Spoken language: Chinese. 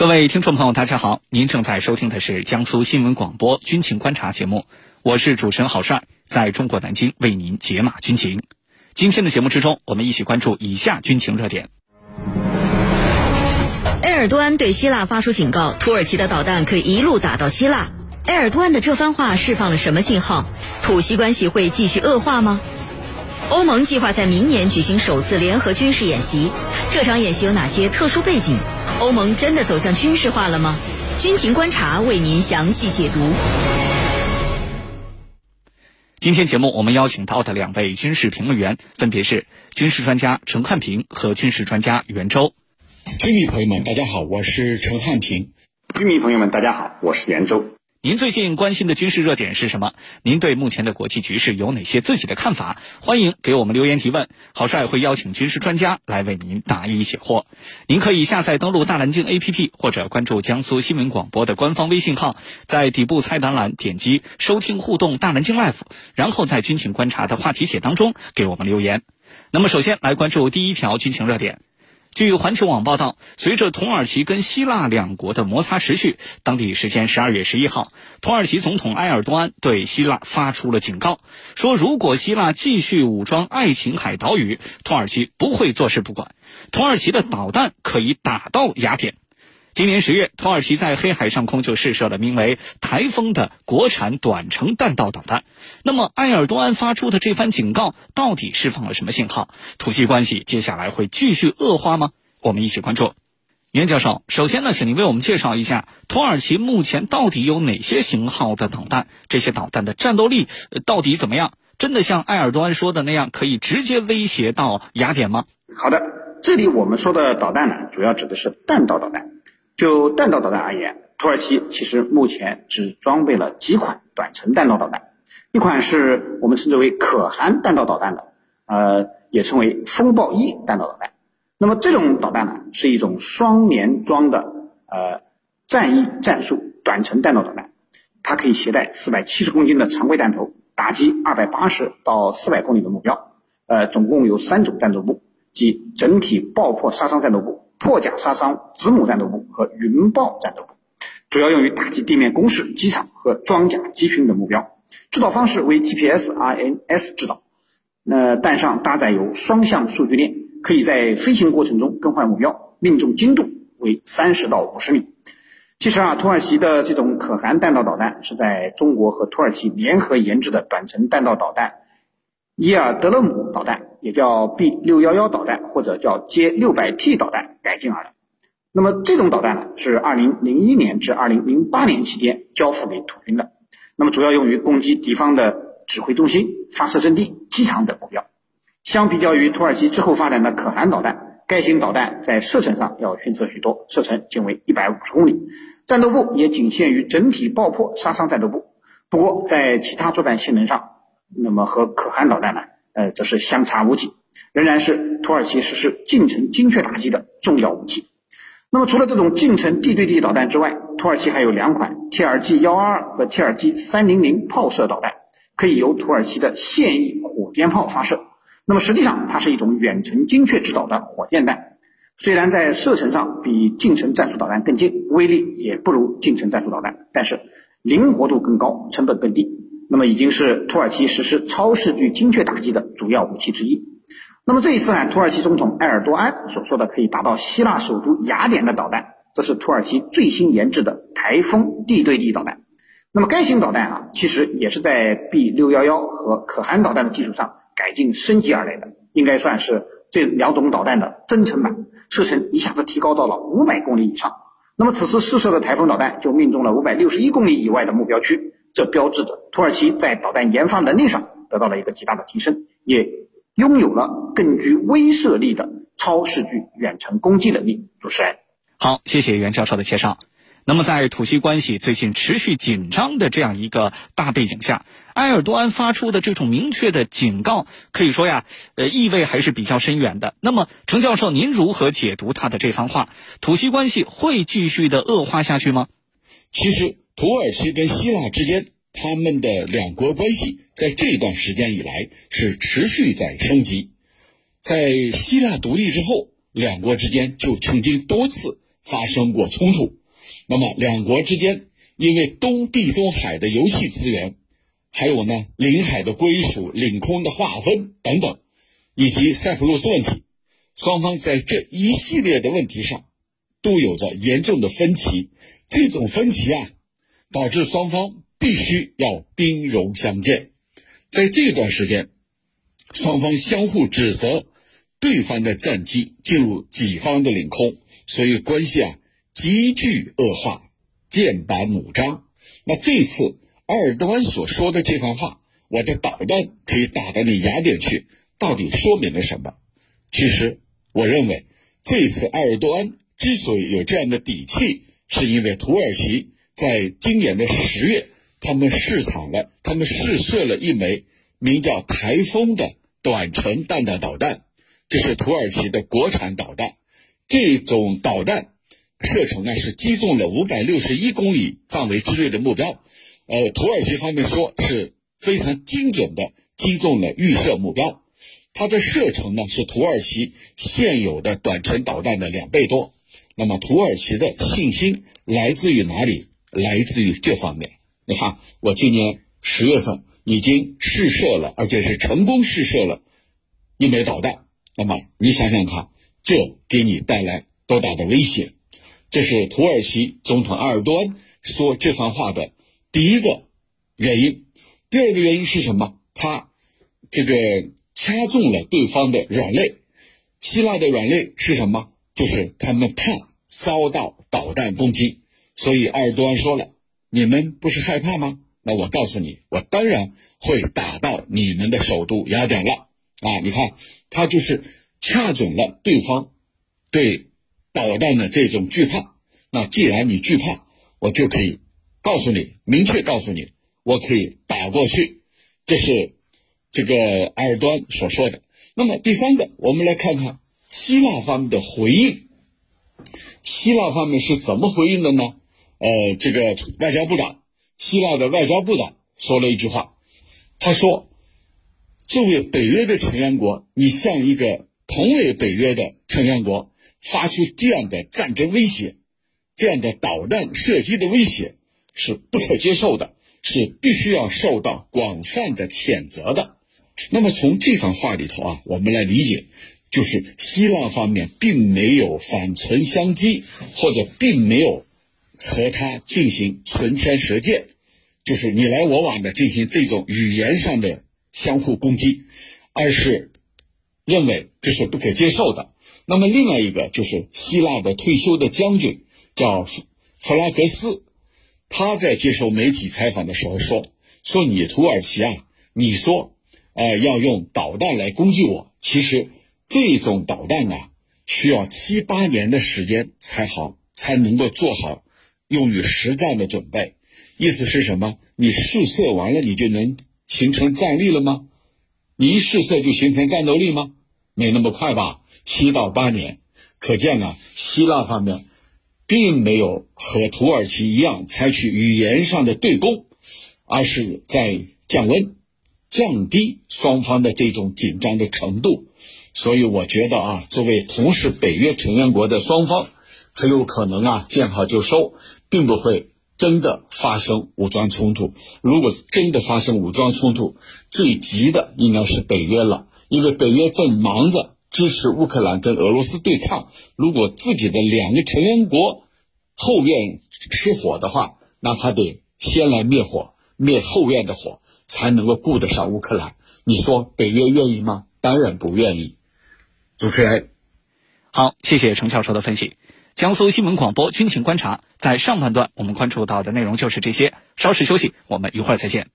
各位听众朋友，大家好，您正在收听的是江苏新闻广播军情观察节目，我是主持人郝帅，在中国南京为您解码军情。今天的节目之中，我们一起关注以下军情热点。埃尔多安对希腊发出警告，土耳其的导弹可以一路打到希腊。埃尔多安的这番话释放了什么信号？土希关系会继续恶化吗？欧盟计划在明年举行首次联合军事演习，这场演习有哪些特殊背景？欧盟真的走向军事化了吗？军情观察为您详细解读。今天节目我们邀请到的两位军事评论员分别是军事专家陈汉平和军事专家袁周。军迷朋友们，大家好，我是陈汉平。军迷朋友们，大家好，我是袁周。您最近关心的军事热点是什么？您对目前的国际局势有哪些自己的看法？欢迎给我们留言提问，郝帅会邀请军事专家来为您答疑解惑。您可以下载登录大蓝鲸 APP，或者关注江苏新闻广播的官方微信号，在底部菜单栏点击收听互动大蓝鲸 Live，然后在军情观察的话题帖当中给我们留言。那么，首先来关注第一条军情热点。据环球网报道，随着土耳其跟希腊两国的摩擦持续，当地时间十二月十一号，土耳其总统埃尔多安对希腊发出了警告，说如果希腊继续武装爱琴海岛屿，土耳其不会坐视不管，土耳其的导弹可以打到雅典。今年十月，土耳其在黑海上空就试射了名为“台风”的国产短程弹道导弹。那么，埃尔多安发出的这番警告到底释放了什么信号？土西关系接下来会继续恶化吗？我们一起关注。袁教授，首先呢，请您为我们介绍一下土耳其目前到底有哪些型号的导弹？这些导弹的战斗力到底怎么样？真的像埃尔多安说的那样，可以直接威胁到雅典吗？好的，这里我们说的导弹呢，主要指的是弹道导弹。就弹道导弹而言，土耳其其实目前只装备了几款短程弹道导弹，一款是我们称之为可汗弹道导弹的，呃，也称为风暴一弹道导弹。那么这种导弹呢，是一种双联装的呃战役战术短程弹道导弹，它可以携带四百七十公斤的常规弹头，打击二百八十到四百公里的目标。呃，总共有三种战斗部，即整体爆破杀伤战斗部。破甲杀伤子母战斗部和云豹战斗部，主要用于打击地面工事、机场和装甲集群等目标。制导方式为 GPS RNS 制导。那弹上搭载有双向数据链，可以在飞行过程中更换目标，命中精度为三十到五十米。其实啊，土耳其的这种可汗弹道导弹是在中国和土耳其联合研制的短程弹道导弹伊尔德勒姆导弹。也叫 B 六幺幺导弹，或者叫歼六百 T 导弹改进而来。那么这种导弹呢，是二零零一年至二零零八年期间交付给土军的。那么主要用于攻击敌方的指挥中心、发射阵地、机场等目标。相比较于土耳其之后发展的可汗导弹，该型导弹在射程上要逊色许多，射程仅为一百五十公里，战斗部也仅限于整体爆破杀伤战斗部。不过在其他作战性能上，那么和可汗导弹呢？呃，则是相差无几，仍然是土耳其实施近程精确打击的重要武器。那么，除了这种近程地对地导弹之外，土耳其还有两款 TRG 幺二二和 TRG 三零零炮射导弹，可以由土耳其的现役火箭炮发射。那么，实际上它是一种远程精确制导的火箭弹，虽然在射程上比近程战术导弹更近，威力也不如近程战术导弹，但是灵活度更高，成本更低。那么已经是土耳其实施超视距精确打击的主要武器之一。那么这一次呢，土耳其总统埃尔多安所说的可以打到希腊首都雅典的导弹，这是土耳其最新研制的台风地对地导弹。那么该型导弹啊，其实也是在 B 六幺幺和可汗导弹的基础上改进升级而来的，应该算是这两种导弹的增程版，射程一下子提高到了五百公里以上。那么此次试射的台风导弹就命中了五百六十一公里以外的目标区。这标志着土耳其在导弹研发能力上得到了一个极大的提升，也拥有了更具威慑力的超视距远程攻击能力。主持人，好，谢谢袁教授的介绍。那么，在土西关系最近持续紧张的这样一个大背景下，埃尔多安发出的这种明确的警告，可以说呀，呃，意味还是比较深远的。那么，程教授，您如何解读他的这番话？土西关系会继续的恶化下去吗？其实。土耳其跟希腊之间，他们的两国关系在这段时间以来是持续在升级。在希腊独立之后，两国之间就曾经多次发生过冲突。那么两国之间因为东地中海的油气资源，还有呢领海的归属、领空的划分等等，以及塞浦路斯问题，双方在这一系列的问题上都有着严重的分歧。这种分歧啊，导致双方必须要兵戎相见。在这段时间，双方相互指责对方的战机进入己方的领空，所以关系啊急剧恶化，剑拔弩张。那这次埃尔多安所说的这番话，我的导弹可以打到你雅典去，到底说明了什么？其实，我认为这次埃尔多安之所以有这样的底气。是因为土耳其在今年的十月，他们试场了，他们试射了一枚名叫“台风”的短程弹道导弹，这是土耳其的国产导弹。这种导弹射程呢是击中了五百六十一公里范围之内的目标，呃，土耳其方面说是非常精准的击中了预设目标，它的射程呢是土耳其现有的短程导弹的两倍多。那么土耳其的信心来自于哪里？来自于这方面。你看，我今年十月份已经试射了，而且是成功试射了一枚导弹。那么你想想看，这给你带来多大的威胁？这是土耳其总统埃尔多安说这番话的第一个原因。第二个原因是什么？他这个掐中了对方的软肋。希腊的软肋是什么？就是他们怕。遭到导弹攻击，所以埃尔多安说了：“你们不是害怕吗？那我告诉你，我当然会打到你们的首都雅典了。”啊，你看，他就是掐准了对方对导弹的这种惧怕。那既然你惧怕，我就可以告诉你，明确告诉你，我可以打过去。这是这个埃尔多安所说的。那么第三个，我们来看看希腊方面的回应。希腊方面是怎么回应的呢？呃，这个外交部长，希腊的外交部长说了一句话，他说：“作为北约的成员国，你向一个同为北约的成员国发出这样的战争威胁，这样的导弹射击的威胁是不可接受的，是必须要受到广泛的谴责的。”那么从这番话里头啊，我们来理解。就是希腊方面并没有反唇相讥，或者并没有和他进行唇枪舌剑，就是你来我往的进行这种语言上的相互攻击，而是认为这是不可接受的。那么另外一个就是希腊的退休的将军叫弗弗拉格斯，他在接受媒体采访的时候说：“说你土耳其啊，你说，呃，要用导弹来攻击我，其实。”这种导弹啊，需要七八年的时间才好，才能够做好用于实战的准备。意思是什么？你试射完了，你就能形成战力了吗？你一试射就形成战斗力吗？没那么快吧，七到八年。可见啊，希腊方面并没有和土耳其一样采取语言上的对攻，而是在降温，降低双方的这种紧张的程度。所以我觉得啊，作为同是北约成员国的双方，很有可能啊见好就收，并不会真的发生武装冲突。如果真的发生武装冲突，最急的应该是北约了，因为北约正忙着支持乌克兰跟俄罗斯对抗。如果自己的两个成员国后院失火的话，那他得先来灭火，灭后院的火，才能够顾得上乌克兰。你说北约愿意吗？当然不愿意。主持人，好，谢谢程教授的分析。江苏新闻广播军情观察，在上半段我们关注到的内容就是这些。稍事休息，我们一会儿再见。